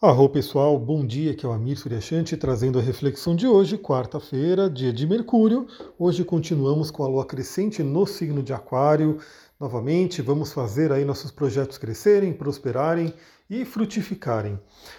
Arro pessoal, bom dia, que é o Amir Suryashanti trazendo a reflexão de hoje, quarta-feira, dia de Mercúrio. Hoje continuamos com a lua crescente no signo de Aquário. Novamente, vamos fazer aí nossos projetos crescerem, prosperarem e frutificarem.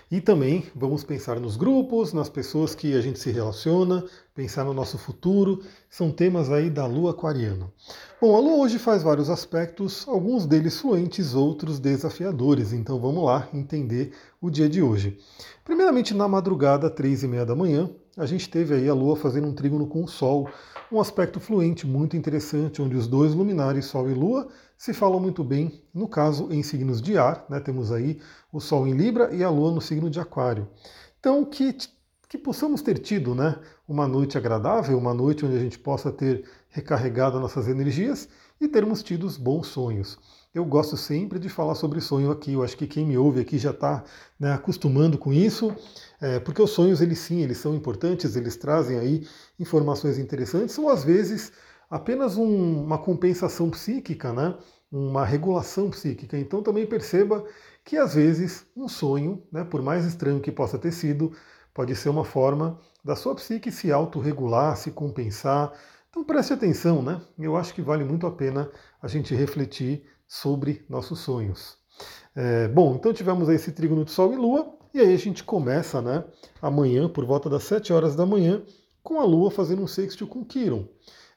E também vamos pensar nos grupos, nas pessoas que a gente se relaciona, pensar no nosso futuro. São temas aí da lua aquariana. Bom, a lua hoje faz vários aspectos, alguns deles fluentes, outros desafiadores. Então vamos lá entender o dia de hoje. Primeiramente, na madrugada, três e meia da manhã, a gente teve aí a Lua fazendo um trígono com o Sol, um aspecto fluente muito interessante, onde os dois luminares, Sol e Lua, se falam muito bem, no caso em signos de ar, né? temos aí o Sol em Libra e a Lua no signo de Aquário. Então, que, que possamos ter tido né? uma noite agradável, uma noite onde a gente possa ter recarregado nossas energias e termos tido bons sonhos. Eu gosto sempre de falar sobre sonho aqui. Eu acho que quem me ouve aqui já está né, acostumando com isso, é, porque os sonhos, eles sim, eles são importantes, eles trazem aí informações interessantes, ou às vezes apenas um, uma compensação psíquica, né, uma regulação psíquica. Então também perceba que às vezes um sonho, né, por mais estranho que possa ter sido, pode ser uma forma da sua psique se autorregular, se compensar. Então preste atenção, né? Eu acho que vale muito a pena a gente refletir sobre nossos sonhos. É, bom, então tivemos esse trígono de Sol e Lua, e aí a gente começa né, amanhã, por volta das 7 horas da manhã, com a Lua fazendo um sextil com Quiron.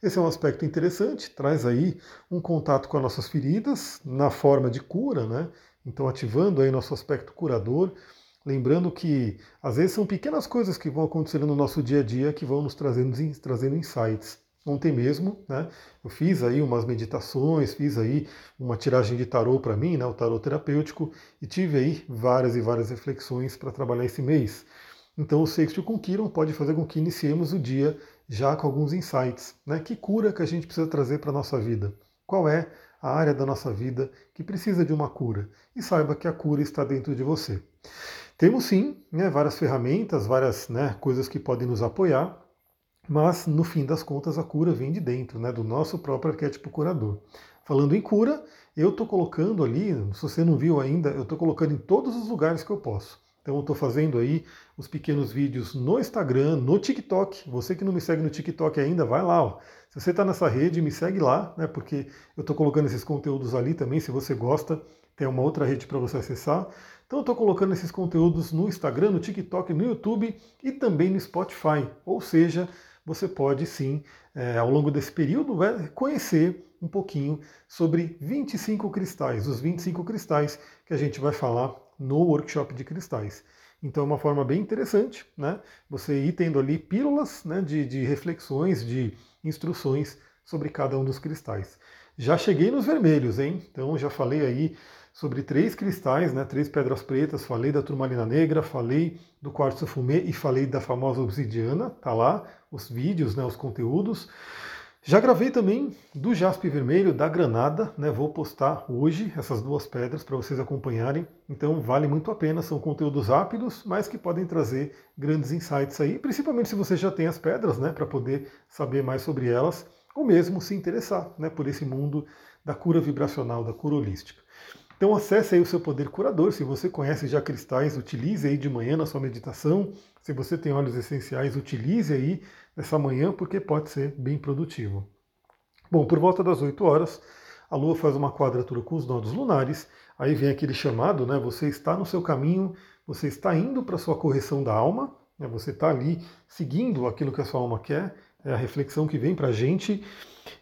Esse é um aspecto interessante, traz aí um contato com as nossas feridas na forma de cura, né? Então ativando aí nosso aspecto curador, lembrando que às vezes são pequenas coisas que vão acontecendo no nosso dia a dia que vão nos trazendo, trazendo insights. Ontem mesmo, né, eu fiz aí umas meditações, fiz aí uma tiragem de tarô para mim, né, o tarô terapêutico, e tive aí várias e várias reflexões para trabalhar esse mês. Então o sexto com Kiron pode fazer com que iniciemos o dia já com alguns insights. Né? Que cura que a gente precisa trazer para nossa vida? Qual é a área da nossa vida que precisa de uma cura? E saiba que a cura está dentro de você. Temos sim né, várias ferramentas, várias né, coisas que podem nos apoiar, mas no fim das contas a cura vem de dentro, né, do nosso próprio arquétipo curador. Falando em cura, eu estou colocando ali, se você não viu ainda, eu estou colocando em todos os lugares que eu posso. Então eu estou fazendo aí os pequenos vídeos no Instagram, no TikTok. Você que não me segue no TikTok ainda, vai lá. Ó. Se você está nessa rede, me segue lá, né? Porque eu estou colocando esses conteúdos ali também. Se você gosta, tem uma outra rede para você acessar. Então eu estou colocando esses conteúdos no Instagram, no TikTok, no YouTube e também no Spotify. Ou seja, você pode sim, é, ao longo desse período, conhecer um pouquinho sobre 25 cristais, os 25 cristais que a gente vai falar no workshop de cristais. Então é uma forma bem interessante, né? Você ir tendo ali pílulas né, de, de reflexões, de instruções sobre cada um dos cristais. Já cheguei nos vermelhos, hein? Então já falei aí sobre três cristais, né, três pedras pretas, falei da turmalina negra, falei do quartzo fumê e falei da famosa obsidiana, tá lá os vídeos, né, os conteúdos. Já gravei também do jaspe vermelho, da granada, né? Vou postar hoje essas duas pedras para vocês acompanharem. Então vale muito a pena, são conteúdos rápidos, mas que podem trazer grandes insights aí, principalmente se você já tem as pedras, né, para poder saber mais sobre elas, ou mesmo se interessar, né, por esse mundo da cura vibracional, da cura holística. Então acesse aí o seu poder curador. Se você conhece já cristais, utilize aí de manhã na sua meditação. Se você tem óleos essenciais, utilize aí nessa manhã, porque pode ser bem produtivo. Bom, por volta das 8 horas, a Lua faz uma quadratura com os nodos lunares. Aí vem aquele chamado, né? Você está no seu caminho, você está indo para a sua correção da alma, né? você está ali seguindo aquilo que a sua alma quer, é a reflexão que vem para a gente.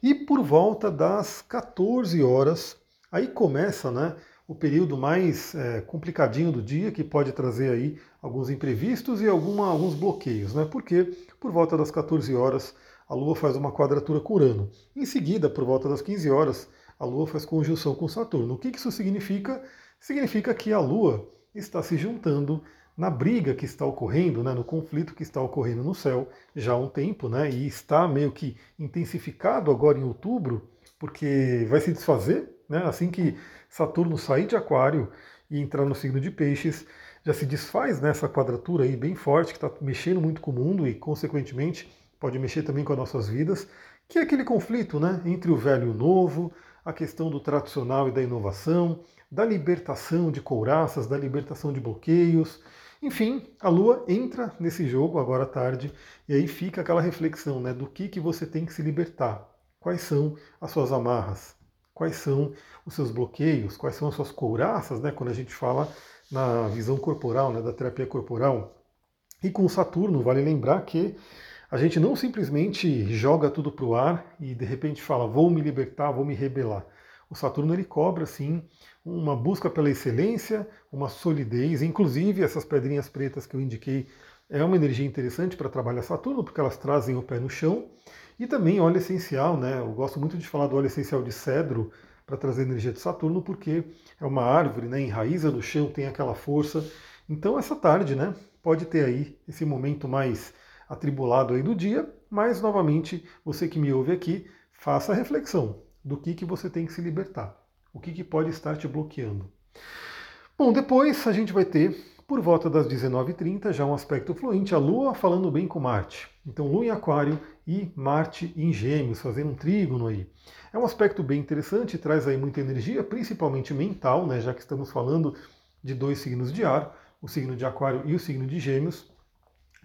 E por volta das 14 horas, aí começa, né? O período mais é, complicadinho do dia, que pode trazer aí alguns imprevistos e alguma, alguns bloqueios, né? Porque por volta das 14 horas a Lua faz uma quadratura com Urano. Em seguida, por volta das 15 horas, a Lua faz conjunção com Saturno. O que isso significa? Significa que a Lua está se juntando na briga que está ocorrendo, né, no conflito que está ocorrendo no céu já há um tempo, né, e está meio que intensificado agora em outubro, porque vai se desfazer, né, assim que Saturno sair de Aquário e entrar no signo de Peixes, já se desfaz nessa quadratura aí bem forte, que está mexendo muito com o mundo e, consequentemente, pode mexer também com as nossas vidas, que é aquele conflito né, entre o velho e o novo, a questão do tradicional e da inovação, da libertação de couraças, da libertação de bloqueios. Enfim, a Lua entra nesse jogo agora à tarde e aí fica aquela reflexão né, do que, que você tem que se libertar. Quais são as suas amarras? Quais são os seus bloqueios? Quais são as suas couraças, né, quando a gente fala na visão corporal, né, da terapia corporal? E com Saturno, vale lembrar que a gente não simplesmente joga tudo para o ar e de repente fala, vou me libertar, vou me rebelar. O Saturno ele cobra, sim, uma busca pela excelência, uma solidez, inclusive essas pedrinhas pretas que eu indiquei é uma energia interessante para trabalhar Saturno, porque elas trazem o pé no chão. E também óleo essencial, né? Eu gosto muito de falar do óleo essencial de cedro para trazer energia de Saturno, porque é uma árvore, né? Enraiza no chão, tem aquela força. Então essa tarde, né? Pode ter aí esse momento mais atribulado aí do dia, mas novamente, você que me ouve aqui, faça a reflexão do que, que você tem que se libertar, o que, que pode estar te bloqueando. Bom, depois a gente vai ter, por volta das 19h30, já um aspecto fluente, a Lua falando bem com Marte. Então, Lua em Aquário e Marte em Gêmeos, fazendo um trígono aí. É um aspecto bem interessante, traz aí muita energia, principalmente mental, né, já que estamos falando de dois signos de ar, o signo de Aquário e o signo de Gêmeos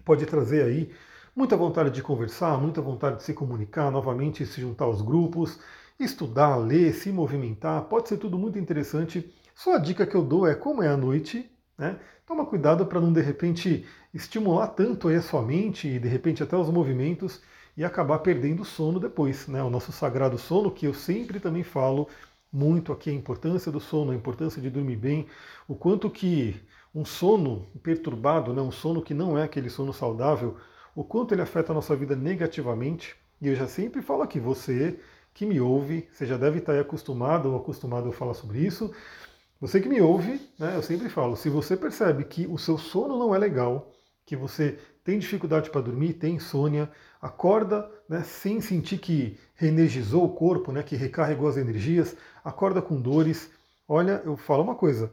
pode trazer aí muita vontade de conversar, muita vontade de se comunicar, novamente se juntar aos grupos, estudar, ler, se movimentar, pode ser tudo muito interessante. Só a dica que eu dou é como é a noite, né? Toma cuidado para não de repente estimular tanto aí a sua mente e de repente até os movimentos e acabar perdendo o sono depois, né? O nosso sagrado sono, que eu sempre também falo muito aqui a importância do sono, a importância de dormir bem, o quanto que um sono perturbado, né, um sono que não é aquele sono saudável, o quanto ele afeta a nossa vida negativamente. E eu já sempre falo aqui, você que me ouve, você já deve estar acostumado ou acostumado a falar sobre isso. Você que me ouve, né, eu sempre falo, se você percebe que o seu sono não é legal, que você tem dificuldade para dormir, tem insônia, acorda né, sem sentir que reenergizou o corpo, né, que recarregou as energias, acorda com dores. Olha, eu falo uma coisa,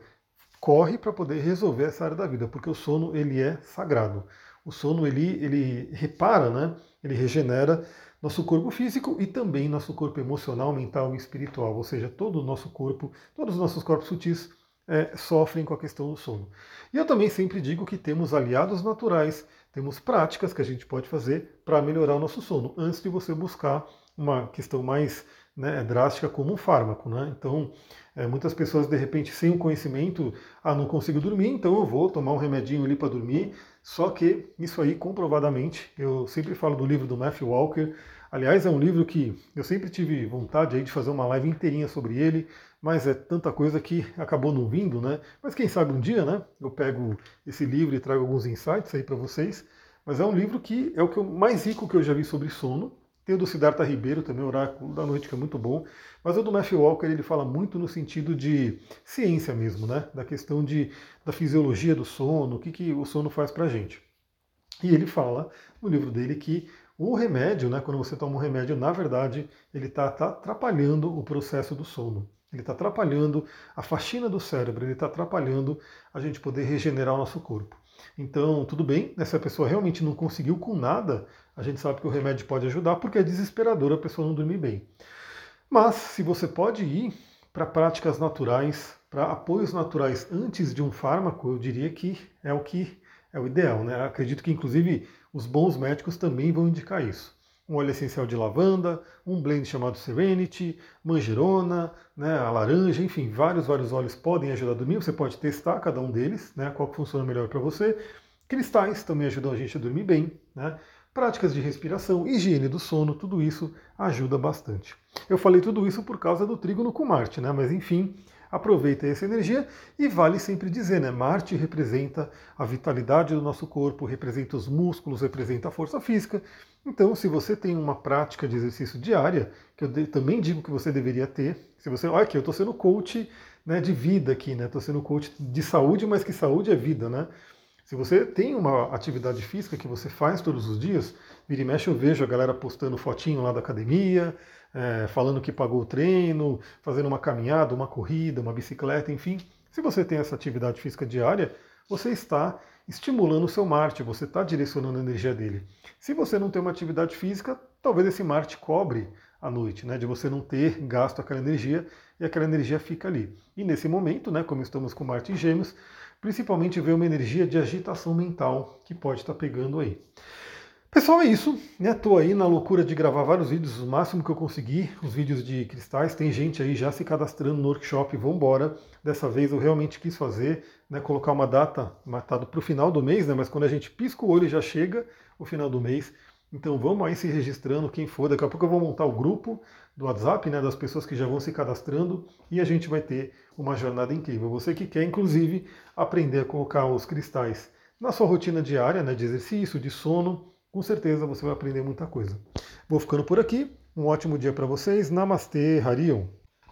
corre para poder resolver essa área da vida, porque o sono ele é sagrado. O sono ele, ele repara, né? ele regenera nosso corpo físico e também nosso corpo emocional, mental e espiritual, ou seja, todo o nosso corpo, todos os nossos corpos sutis é, sofrem com a questão do sono. E eu também sempre digo que temos aliados naturais, temos práticas que a gente pode fazer para melhorar o nosso sono, antes de você buscar uma questão mais né, drástica como um fármaco. Né? Então, é, muitas pessoas, de repente, sem o conhecimento, ah, não consigo dormir, então eu vou tomar um remedinho ali para dormir. Só que isso aí, comprovadamente, eu sempre falo do livro do Matthew Walker. Aliás, é um livro que eu sempre tive vontade aí de fazer uma live inteirinha sobre ele, mas é tanta coisa que acabou não vindo, né? Mas quem sabe um dia, né? Eu pego esse livro e trago alguns insights aí para vocês. Mas é um livro que é o que eu, mais rico que eu já vi sobre sono. Tem o do Siddhartha Ribeiro também, Oráculo da Noite, que é muito bom. Mas o do Matthew Walker ele fala muito no sentido de ciência mesmo, né? Da questão de, da fisiologia do sono, o que, que o sono faz pra gente. E ele fala no livro dele que o remédio, né, quando você toma um remédio, na verdade, ele está tá atrapalhando o processo do sono. Ele está atrapalhando a faxina do cérebro, ele está atrapalhando a gente poder regenerar o nosso corpo. Então, tudo bem, né, se a pessoa realmente não conseguiu com nada, a gente sabe que o remédio pode ajudar porque é desesperador a pessoa não dormir bem. Mas se você pode ir para práticas naturais, para apoios naturais antes de um fármaco, eu diria que é o que é o ideal, né? Acredito que inclusive os bons médicos também vão indicar isso. Um óleo essencial de lavanda, um blend chamado Serenity, manjerona, né, a laranja, enfim, vários, vários óleos podem ajudar a dormir. Você pode testar cada um deles, né, qual que funciona melhor para você. Cristais também ajudam a gente a dormir bem, né? práticas de respiração, higiene do sono, tudo isso ajuda bastante. Eu falei tudo isso por causa do trígono com Marte, né? mas enfim, aproveita essa energia e vale sempre dizer, né? Marte representa a vitalidade do nosso corpo, representa os músculos, representa a força física. Então, se você tem uma prática de exercício diária, que eu também digo que você deveria ter, se você, olha aqui, eu estou sendo coach né, de vida aqui, né? Estou sendo coach de saúde, mas que saúde é vida, né? Se você tem uma atividade física que você faz todos os dias, vira e mexe eu vejo a galera postando fotinho lá da academia, é, falando que pagou o treino, fazendo uma caminhada, uma corrida, uma bicicleta, enfim. Se você tem essa atividade física diária, você está estimulando o seu Marte, você está direcionando a energia dele. Se você não tem uma atividade física, talvez esse Marte cobre à noite, né? De você não ter gasto aquela energia e aquela energia fica ali. E nesse momento, né, como estamos com Marte em Gêmeos, principalmente vem uma energia de agitação mental que pode estar pegando aí. Pessoal, é isso. Né? Tô aí na loucura de gravar vários vídeos, o máximo que eu consegui, os vídeos de cristais. Tem gente aí já se cadastrando no workshop, vambora. Dessa vez eu realmente quis fazer, né, colocar uma data marcada para o final do mês, né, mas quando a gente pisca o olho já chega o final do mês. Então vamos aí se registrando, quem for. Daqui a pouco eu vou montar o grupo do WhatsApp, né, das pessoas que já vão se cadastrando e a gente vai ter uma jornada incrível. Você que quer, inclusive, aprender a colocar os cristais na sua rotina diária, né, de exercício, de sono, com certeza você vai aprender muita coisa. Vou ficando por aqui. Um ótimo dia para vocês. Namastê, Harion.